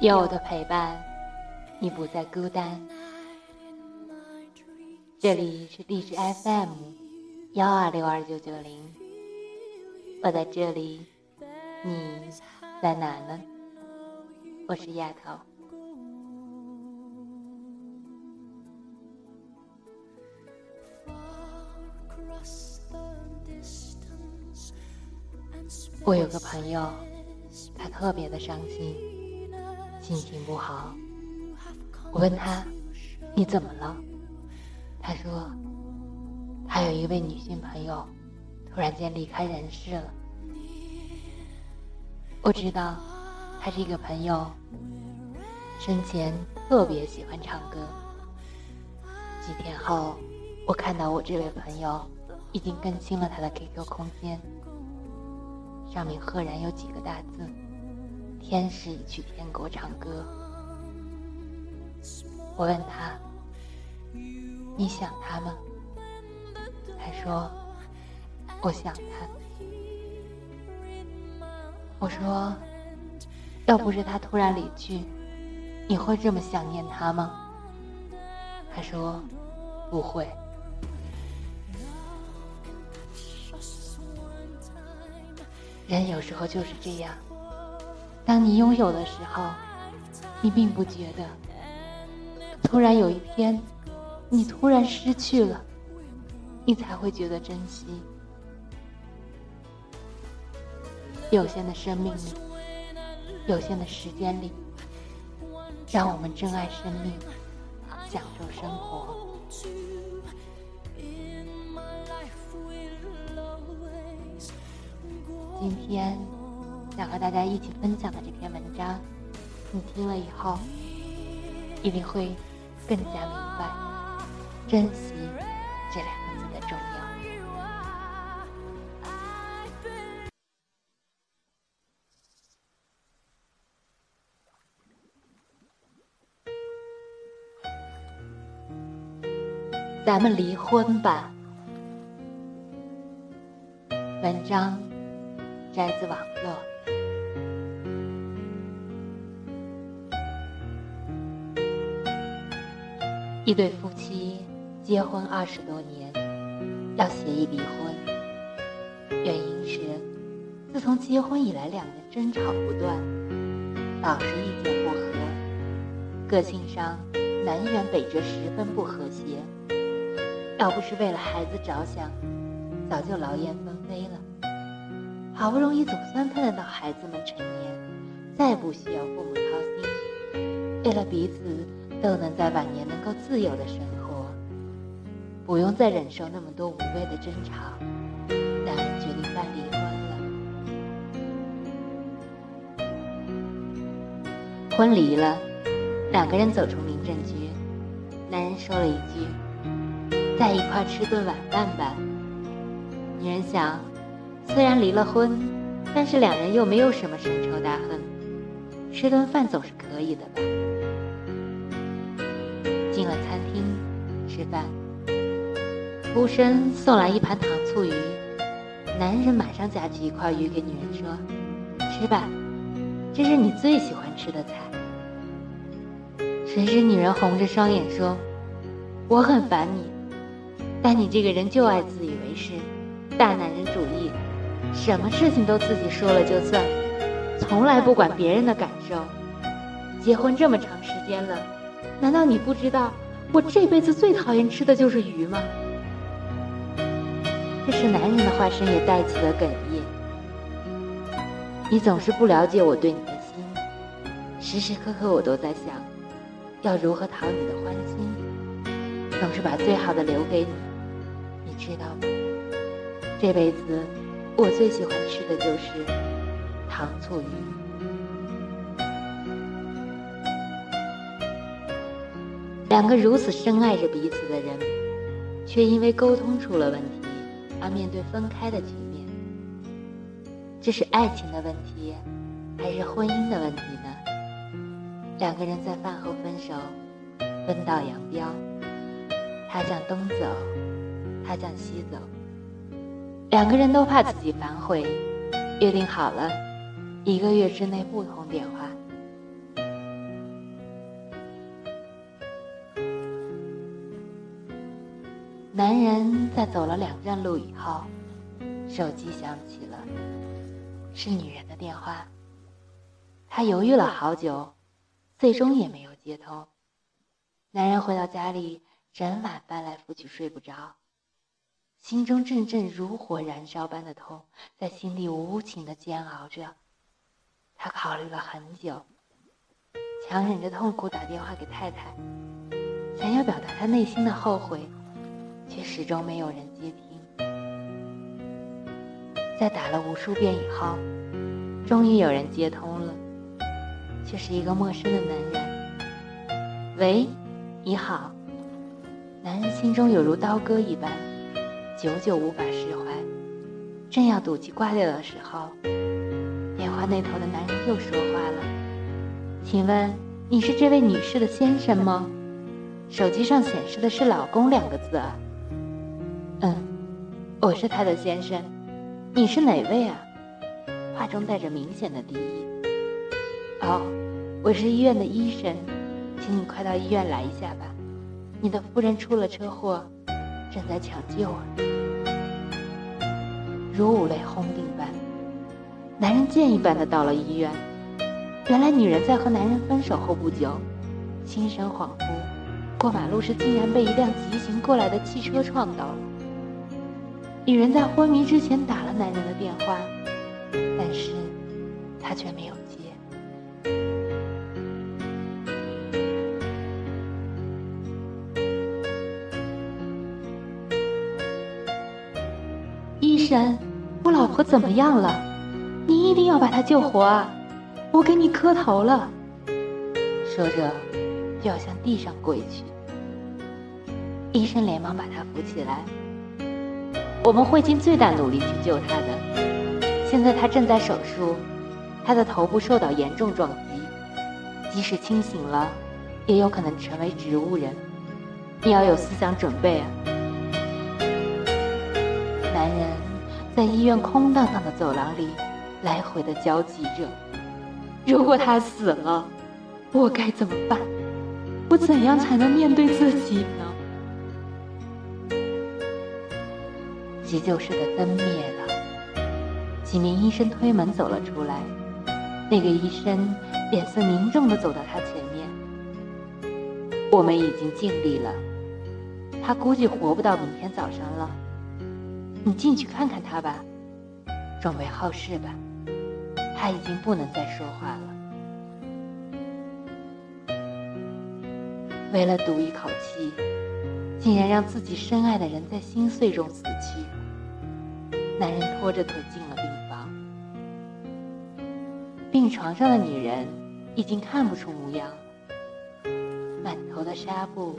有我的陪伴，你不再孤单。这里是荔枝 FM 幺二六二九九零，我在这里，你在哪呢？我是丫头。我有个朋友，他特别的伤心，心情不好。我问他：“你怎么了？”他说：“他有一位女性朋友，突然间离开人世了。”我知道，他这个朋友生前特别喜欢唱歌。几天后，我看到我这位朋友已经更新了他的 QQ 空间。上面赫然有几个大字：“天使去天国唱歌。”我问他：“你想他吗？”他说：“我想他。”我说：“要不是他突然离去，你会这么想念他吗？”他说：“不会。”人有时候就是这样，当你拥有的时候，你并不觉得；突然有一天，你突然失去了，你才会觉得珍惜。有限的生命里，有限的时间里，让我们珍爱生命，享受生活。今天想和大家一起分享的这篇文章，你听了以后一定会更加明白珍惜这两个字的重要。咱们离婚吧。文章。摘自网一对夫妻结婚二十多年，要协议离婚，原因是自从结婚以来，两人争吵不断，老是意见不合，个性上南辕北辙，十分不和谐。要不是为了孩子着想，早就劳燕分飞了。好不容易总算盼得到孩子们成年，再不需要父母操心，为了彼此都能在晚年能够自由的生活，不用再忍受那么多无谓的争吵，两人决定办离婚了。婚离了，两个人走出民政局，男人说了一句：“在一块吃顿晚饭吧。”女人想。虽然离了婚，但是两人又没有什么深仇大恨，吃顿饭总是可以的吧。餐厅吃饭，服务生送来一盘糖醋鱼，男人马上夹起一块鱼给女人说：“吃吧，这是你最喜欢吃的菜。”谁知女人红着双眼说：“我很烦你，但你这个人就爱自以为是，大男人主义。”什么事情都自己说了就算，从来不管别人的感受。结婚这么长时间了，难道你不知道我这辈子最讨厌吃的就是鱼吗？这时，男人的话声也带起了哽咽。你总是不了解我对你的心，时时刻刻我都在想，要如何讨你的欢心，总是把最好的留给你，你知道吗？这辈子。我最喜欢吃的就是糖醋鱼。两个如此深爱着彼此的人，却因为沟通出了问题而面对分开的局面。这是爱情的问题，还是婚姻的问题呢？两个人在饭后分手，分道扬镳，他向东走，他向西走。两个人都怕自己反悔，约定好了，一个月之内不通电话。男人在走了两站路以后，手机响起了，是女人的电话。他犹豫了好久，最终也没有接通。男人回到家里，整晚翻来覆去睡不着，心中阵阵如火燃烧般的痛在心里无情的煎熬着。他考虑了很久，强忍着痛苦打电话给太太，想要表达他内心的后悔，却始终没有人接听。在打了无数遍以后，终于有人接通了，却是一个陌生的男人。喂，你好。男人心中有如刀割一般，久久无法释怀，正要赌气挂掉的时候。电话那头的男人又说话了：“请问你是这位女士的先生吗？手机上显示的是‘老公’两个字。”“嗯，我是他的先生。你是哪位啊？”话中带着明显的敌意。“哦，我是医院的医生，请你快到医院来一下吧。你的夫人出了车祸，正在抢救啊。”如五雷轰顶般。男人箭一般的到了医院，原来女人在和男人分手后不久，心神恍惚，过马路时竟然被一辆急行过来的汽车撞到了。女人在昏迷之前打了男人的电话，但是他却没有接。医生，我老婆怎么样了？你一定要把她救活啊！我给你磕头了。说着，就要向地上跪去。医生连忙把他扶起来。我们会尽最大努力去救他的。现在他正在手术，他的头部受到严重撞击，即使清醒了，也有可能成为植物人。你要有思想准备啊！男人在医院空荡荡的走廊里。来回的焦急着，如果他死了，我该怎么办？我怎样才能面对自己呢？急救室的灯灭了，几名医生推门走了出来。那个医生脸色凝重的走到他前面。我们已经尽力了，他估计活不到明天早上了。你进去看看他吧，准备后事吧。他已经不能再说话了。为了赌一口气，竟然让自己深爱的人在心碎中死去。男人拖着腿进了病房，病床上的女人已经看不出模样，满头的纱布，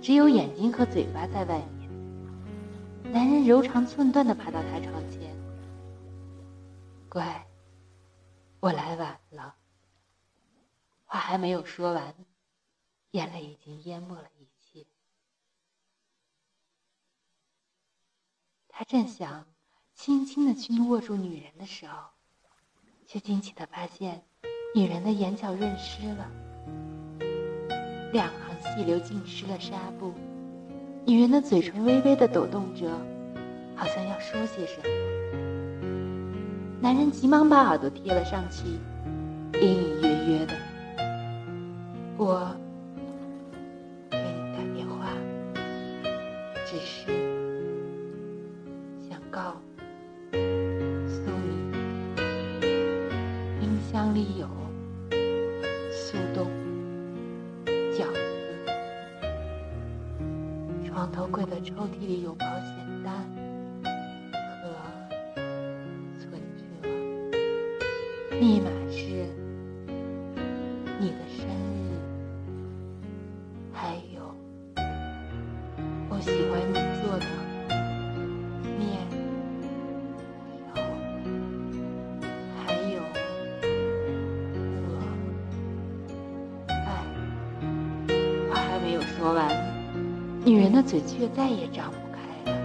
只有眼睛和嘴巴在外面。男人柔肠寸断的爬到她床前，乖。我来晚了。话还没有说完，眼泪已经淹没了一切。他正想轻轻的去握住女人的时候，却惊奇的发现，女人的眼角润湿了，两行细流浸湿了纱布。女人的嘴唇微微的抖动着，好像要说些什么。男人急忙把耳朵贴了上去，隐隐约约的。我给你打电话，只是这里有保险单和存折。密码是你的生女人的嘴却再也张不开了，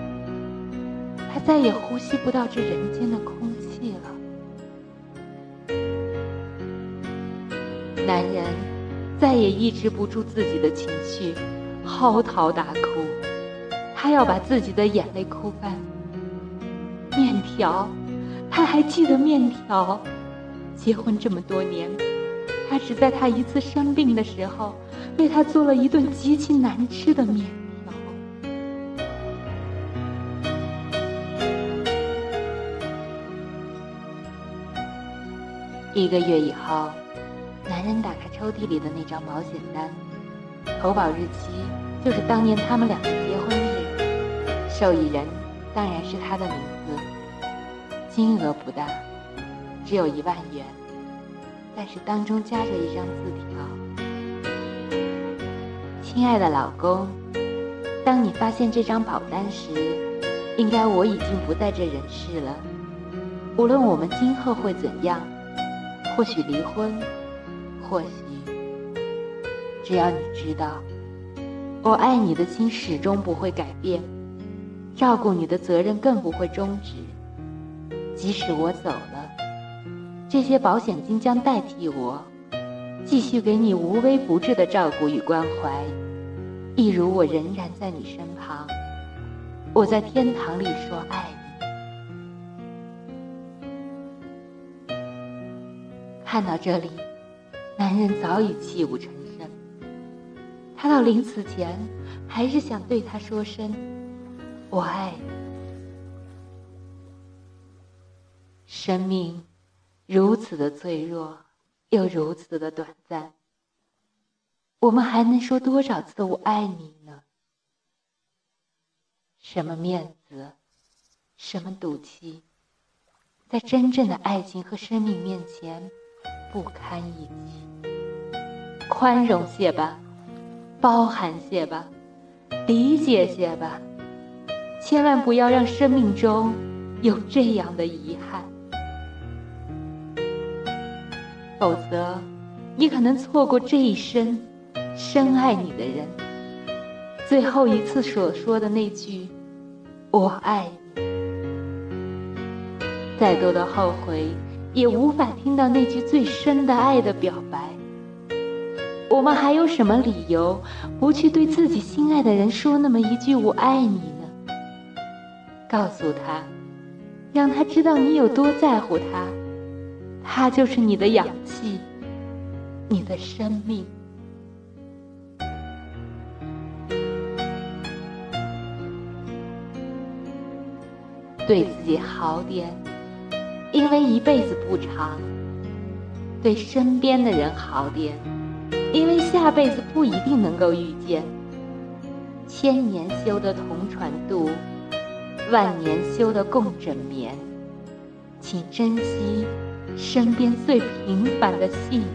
她再也呼吸不到这人间的空气了。男人再也抑制不住自己的情绪，嚎啕大哭。他要把自己的眼泪哭干。面条，他还记得面条。结婚这么多年，他只在他一次生病的时候，为他做了一顿极其难吃的面一个月以后，男人打开抽屉里的那张保险单，投保日期就是当年他们两个结婚日，受益人当然是他的名字。金额不大，只有一万元，但是当中夹着一张字条：“亲爱的老公，当你发现这张保单时，应该我已经不在这人世了。无论我们今后会怎样，或许离婚，或许……只要你知道，我爱你的心始终不会改变，照顾你的责任更不会终止。”即使我走了，这些保险金将代替我，继续给你无微不至的照顾与关怀，一如我仍然在你身旁。我在天堂里说爱你看到这里，男人早已泣不成声。他到临死前，还是想对她说声：“我爱你。”生命如此的脆弱，又如此的短暂。我们还能说多少次“我爱你”呢？什么面子，什么赌气，在真正的爱情和生命面前，不堪一击。宽容些吧，包含些吧，理解些吧，千万不要让生命中有这样的遗憾。否则，你可能错过这一生深爱你的人最后一次所说的那句“我爱你”。再多的后悔，也无法听到那句最深的爱的表白。我们还有什么理由不去对自己心爱的人说那么一句“我爱你”呢？告诉他，让他知道你有多在乎他。他就是你的氧气，你的生命。对自己好点，因为一辈子不长；对身边的人好点，因为下辈子不一定能够遇见。千年修得同船渡，万年修得共枕眠。请珍惜。身边最平凡的幸福。